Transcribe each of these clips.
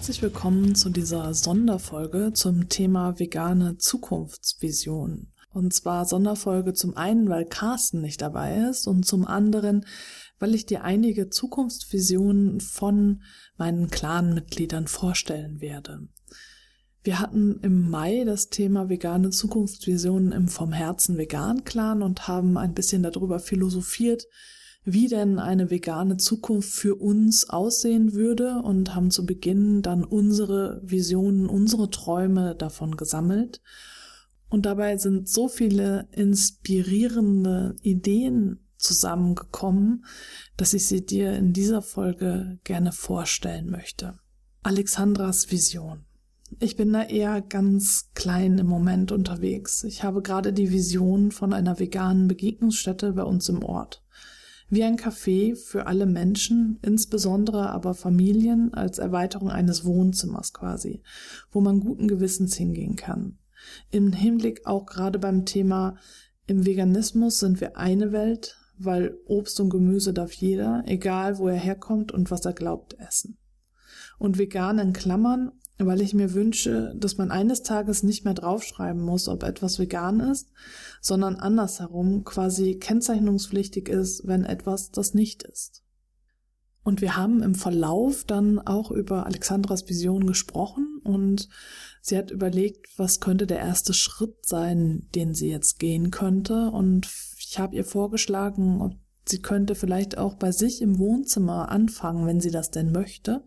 Herzlich willkommen zu dieser Sonderfolge zum Thema vegane Zukunftsvision. Und zwar Sonderfolge zum einen, weil Carsten nicht dabei ist und zum anderen, weil ich dir einige Zukunftsvisionen von meinen Clan-Mitgliedern vorstellen werde. Wir hatten im Mai das Thema vegane Zukunftsvisionen im Vom Herzen Vegan Clan und haben ein bisschen darüber philosophiert, wie denn eine vegane Zukunft für uns aussehen würde und haben zu Beginn dann unsere Visionen, unsere Träume davon gesammelt. Und dabei sind so viele inspirierende Ideen zusammengekommen, dass ich sie dir in dieser Folge gerne vorstellen möchte. Alexandras Vision. Ich bin da eher ganz klein im Moment unterwegs. Ich habe gerade die Vision von einer veganen Begegnungsstätte bei uns im Ort wie ein Café für alle Menschen, insbesondere aber Familien als Erweiterung eines Wohnzimmers quasi, wo man guten Gewissens hingehen kann. Im Hinblick auch gerade beim Thema im Veganismus sind wir eine Welt, weil Obst und Gemüse darf jeder, egal wo er herkommt und was er glaubt, essen. Und vegan in Klammern weil ich mir wünsche, dass man eines Tages nicht mehr draufschreiben muss, ob etwas vegan ist, sondern andersherum quasi kennzeichnungspflichtig ist, wenn etwas das nicht ist. Und wir haben im Verlauf dann auch über Alexandras Vision gesprochen und sie hat überlegt, was könnte der erste Schritt sein, den sie jetzt gehen könnte. Und ich habe ihr vorgeschlagen, sie könnte vielleicht auch bei sich im Wohnzimmer anfangen, wenn sie das denn möchte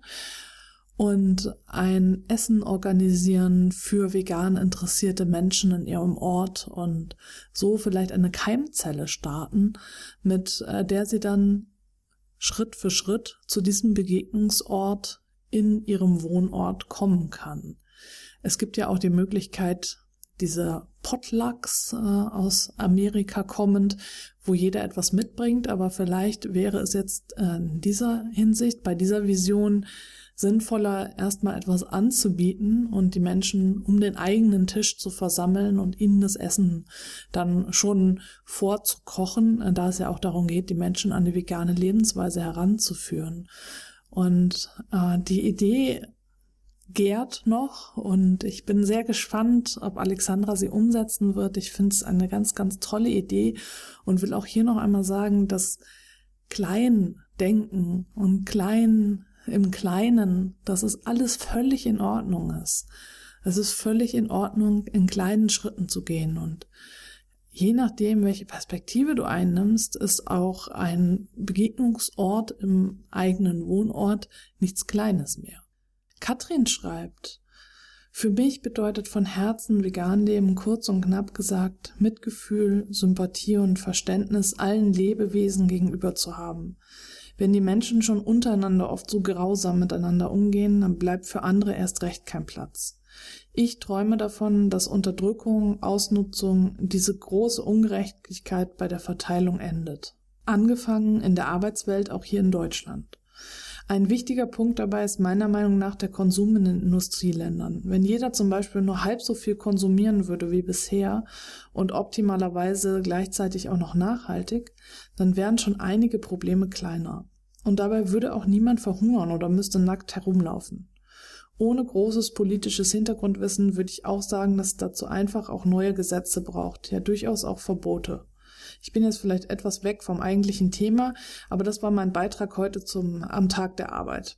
und ein Essen organisieren für vegan interessierte Menschen in ihrem Ort und so vielleicht eine Keimzelle starten, mit äh, der sie dann Schritt für Schritt zu diesem Begegnungsort in ihrem Wohnort kommen kann. Es gibt ja auch die Möglichkeit, diese Potlucks äh, aus Amerika kommend, wo jeder etwas mitbringt, aber vielleicht wäre es jetzt äh, in dieser Hinsicht, bei dieser Vision, sinnvoller, erstmal etwas anzubieten und die Menschen um den eigenen Tisch zu versammeln und ihnen das Essen dann schon vorzukochen, da es ja auch darum geht, die Menschen an die vegane Lebensweise heranzuführen. Und äh, die Idee gärt noch und ich bin sehr gespannt, ob Alexandra sie umsetzen wird. Ich finde es eine ganz, ganz tolle Idee und will auch hier noch einmal sagen, dass klein denken und klein im Kleinen, dass es alles völlig in Ordnung ist. Es ist völlig in Ordnung, in kleinen Schritten zu gehen und je nachdem, welche Perspektive du einnimmst, ist auch ein Begegnungsort im eigenen Wohnort nichts Kleines mehr. Katrin schreibt, für mich bedeutet von Herzen vegan leben kurz und knapp gesagt Mitgefühl, Sympathie und Verständnis allen Lebewesen gegenüber zu haben. Wenn die Menschen schon untereinander oft so grausam miteinander umgehen, dann bleibt für andere erst recht kein Platz. Ich träume davon, dass Unterdrückung, Ausnutzung, diese große Ungerechtigkeit bei der Verteilung endet. Angefangen in der Arbeitswelt auch hier in Deutschland. Ein wichtiger Punkt dabei ist meiner Meinung nach der Konsum in den Industrieländern. Wenn jeder zum Beispiel nur halb so viel konsumieren würde wie bisher und optimalerweise gleichzeitig auch noch nachhaltig, dann wären schon einige Probleme kleiner. Und dabei würde auch niemand verhungern oder müsste nackt herumlaufen. Ohne großes politisches Hintergrundwissen würde ich auch sagen, dass es dazu einfach auch neue Gesetze braucht, ja durchaus auch Verbote. Ich bin jetzt vielleicht etwas weg vom eigentlichen Thema, aber das war mein Beitrag heute zum am Tag der Arbeit.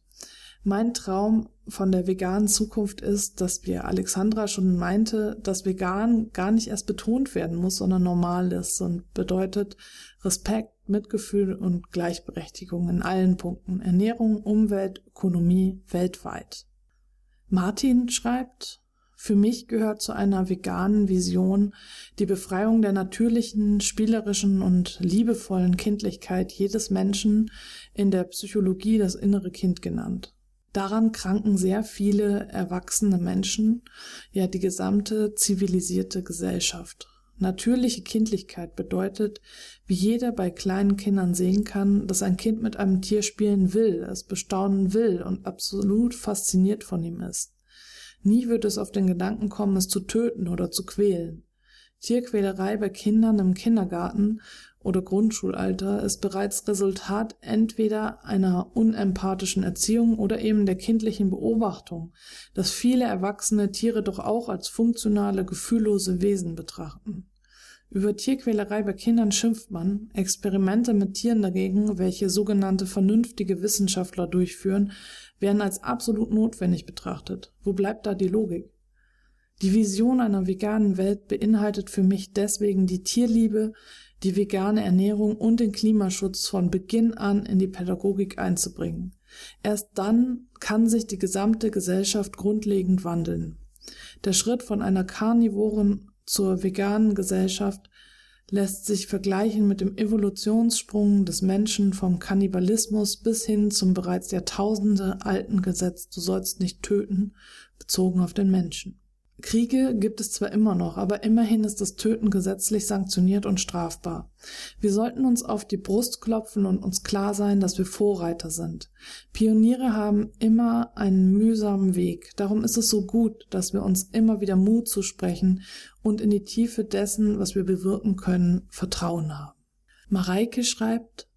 Mein Traum von der veganen Zukunft ist, dass wir Alexandra schon meinte, dass vegan gar nicht erst betont werden muss, sondern normal ist und bedeutet Respekt, Mitgefühl und Gleichberechtigung in allen Punkten. Ernährung, Umwelt, Ökonomie weltweit. Martin schreibt, Für mich gehört zu einer veganen Vision die Befreiung der natürlichen, spielerischen und liebevollen Kindlichkeit jedes Menschen in der Psychologie das innere Kind genannt. Daran kranken sehr viele erwachsene Menschen, ja die gesamte zivilisierte Gesellschaft. Natürliche Kindlichkeit bedeutet, wie jeder bei kleinen Kindern sehen kann, dass ein Kind mit einem Tier spielen will, es bestaunen will und absolut fasziniert von ihm ist. Nie wird es auf den Gedanken kommen, es zu töten oder zu quälen. Tierquälerei bei Kindern im Kindergarten oder Grundschulalter ist bereits Resultat entweder einer unempathischen Erziehung oder eben der kindlichen Beobachtung, dass viele erwachsene Tiere doch auch als funktionale, gefühllose Wesen betrachten. Über Tierquälerei bei Kindern schimpft man, Experimente mit Tieren dagegen, welche sogenannte vernünftige Wissenschaftler durchführen, werden als absolut notwendig betrachtet. Wo bleibt da die Logik? Die Vision einer veganen Welt beinhaltet für mich deswegen die Tierliebe, die vegane Ernährung und den Klimaschutz von Beginn an in die Pädagogik einzubringen. Erst dann kann sich die gesamte Gesellschaft grundlegend wandeln. Der Schritt von einer karnivoren zur veganen Gesellschaft lässt sich vergleichen mit dem Evolutionssprung des Menschen vom Kannibalismus bis hin zum bereits Jahrtausende alten Gesetz Du sollst nicht töten, bezogen auf den Menschen. Kriege gibt es zwar immer noch, aber immerhin ist das Töten gesetzlich sanktioniert und strafbar. Wir sollten uns auf die Brust klopfen und uns klar sein, dass wir Vorreiter sind. Pioniere haben immer einen mühsamen Weg. Darum ist es so gut, dass wir uns immer wieder Mut zusprechen und in die Tiefe dessen, was wir bewirken können, Vertrauen haben. Mareike schreibt,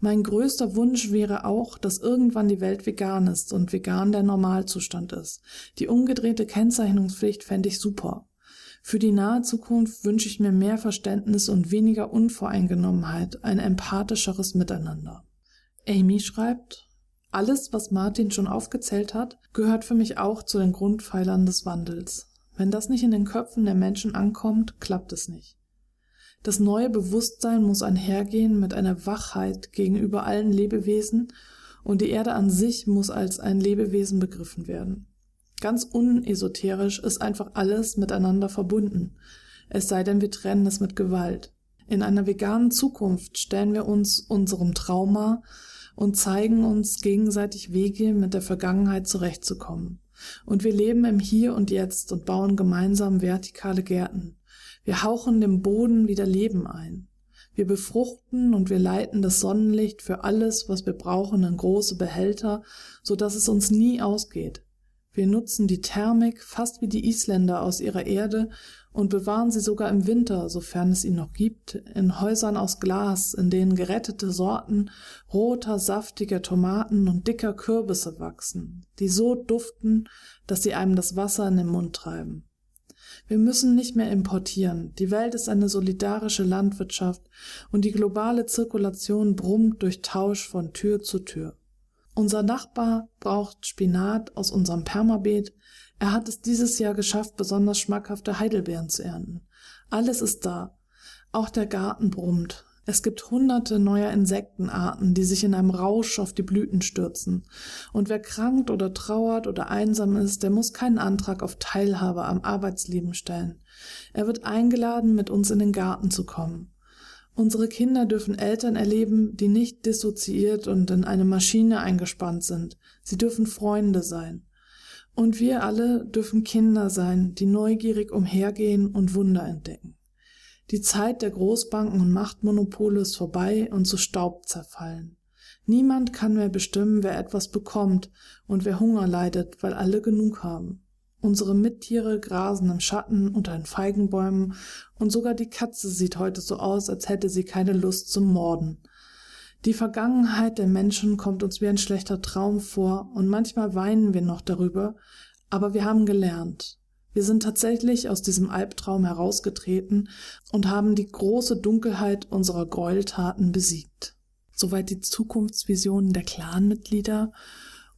mein größter Wunsch wäre auch, dass irgendwann die Welt vegan ist und vegan der Normalzustand ist. Die umgedrehte Kennzeichnungspflicht fände ich super. Für die nahe Zukunft wünsche ich mir mehr Verständnis und weniger Unvoreingenommenheit, ein empathischeres Miteinander. Amy schreibt, alles, was Martin schon aufgezählt hat, gehört für mich auch zu den Grundpfeilern des Wandels. Wenn das nicht in den Köpfen der Menschen ankommt, klappt es nicht. Das neue Bewusstsein muss einhergehen mit einer Wachheit gegenüber allen Lebewesen und die Erde an sich muss als ein Lebewesen begriffen werden. Ganz unesoterisch ist einfach alles miteinander verbunden, es sei denn wir trennen es mit Gewalt. In einer veganen Zukunft stellen wir uns unserem Trauma und zeigen uns gegenseitig Wege, mit der Vergangenheit zurechtzukommen. Und wir leben im Hier und Jetzt und bauen gemeinsam vertikale Gärten. Wir hauchen dem Boden wieder Leben ein. Wir befruchten und wir leiten das Sonnenlicht für alles, was wir brauchen, in große Behälter, so dass es uns nie ausgeht. Wir nutzen die Thermik fast wie die Isländer aus ihrer Erde und bewahren sie sogar im Winter, sofern es ihn noch gibt, in Häusern aus Glas, in denen gerettete Sorten roter, saftiger Tomaten und dicker Kürbisse wachsen, die so duften, dass sie einem das Wasser in den Mund treiben. Wir müssen nicht mehr importieren. Die Welt ist eine solidarische Landwirtschaft und die globale Zirkulation brummt durch Tausch von Tür zu Tür. Unser Nachbar braucht Spinat aus unserem Permabeet. Er hat es dieses Jahr geschafft, besonders schmackhafte Heidelbeeren zu ernten. Alles ist da. Auch der Garten brummt. Es gibt hunderte neuer Insektenarten, die sich in einem Rausch auf die Blüten stürzen. Und wer krankt oder trauert oder einsam ist, der muss keinen Antrag auf Teilhabe am Arbeitsleben stellen. Er wird eingeladen, mit uns in den Garten zu kommen. Unsere Kinder dürfen Eltern erleben, die nicht dissoziiert und in eine Maschine eingespannt sind. Sie dürfen Freunde sein. Und wir alle dürfen Kinder sein, die neugierig umhergehen und Wunder entdecken. Die Zeit der Großbanken und Machtmonopole ist vorbei und zu Staub zerfallen. Niemand kann mehr bestimmen, wer etwas bekommt und wer Hunger leidet, weil alle genug haben. Unsere Mittiere grasen im Schatten unter den Feigenbäumen und sogar die Katze sieht heute so aus, als hätte sie keine Lust zum Morden. Die Vergangenheit der Menschen kommt uns wie ein schlechter Traum vor und manchmal weinen wir noch darüber, aber wir haben gelernt. Wir sind tatsächlich aus diesem Albtraum herausgetreten und haben die große Dunkelheit unserer Gräueltaten besiegt. Soweit die Zukunftsvisionen der Clanmitglieder.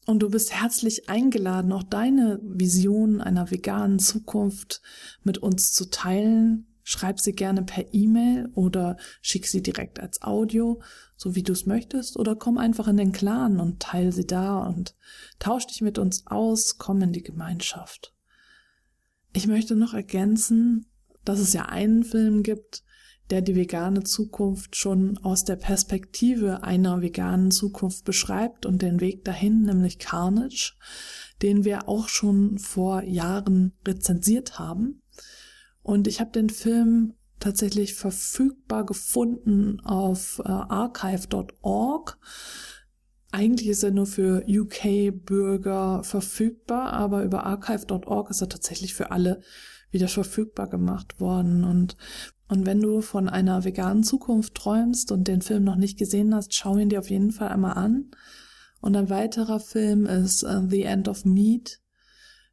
Und du bist herzlich eingeladen, auch deine Vision einer veganen Zukunft mit uns zu teilen. Schreib sie gerne per E-Mail oder schick sie direkt als Audio, so wie du es möchtest, oder komm einfach in den Clan und teile sie da und tausch dich mit uns aus, komm in die Gemeinschaft. Ich möchte noch ergänzen, dass es ja einen Film gibt, der die vegane Zukunft schon aus der Perspektive einer veganen Zukunft beschreibt und den Weg dahin, nämlich Carnage, den wir auch schon vor Jahren rezensiert haben. Und ich habe den Film tatsächlich verfügbar gefunden auf äh, archive.org. Eigentlich ist er nur für UK-Bürger verfügbar, aber über archive.org ist er tatsächlich für alle wieder verfügbar gemacht worden. Und, und wenn du von einer veganen Zukunft träumst und den Film noch nicht gesehen hast, schau ihn dir auf jeden Fall einmal an. Und ein weiterer Film ist uh, The End of Meat,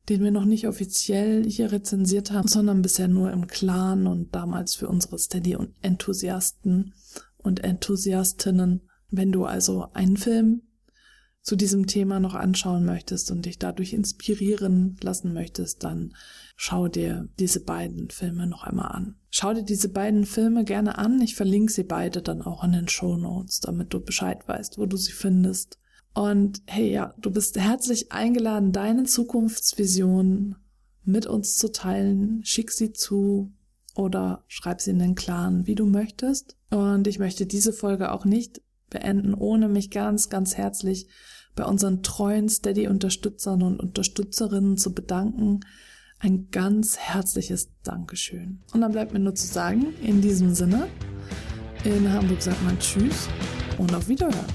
den wir noch nicht offiziell hier rezensiert haben, sondern bisher nur im Clan und damals für unsere Steady-Enthusiasten und Enthusiastinnen. Wenn du also einen Film zu diesem Thema noch anschauen möchtest und dich dadurch inspirieren lassen möchtest, dann schau dir diese beiden Filme noch einmal an. Schau dir diese beiden Filme gerne an. Ich verlinke sie beide dann auch in den Show Notes, damit du Bescheid weißt, wo du sie findest. Und hey, ja, du bist herzlich eingeladen, deine Zukunftsvision mit uns zu teilen. Schick sie zu oder schreib sie in den Clan, wie du möchtest. Und ich möchte diese Folge auch nicht beenden, ohne mich ganz, ganz herzlich bei unseren treuen Steady-Unterstützern und Unterstützerinnen zu bedanken. Ein ganz herzliches Dankeschön. Und dann bleibt mir nur zu sagen, in diesem Sinne, in Hamburg sagt man Tschüss und auf Wiederhören.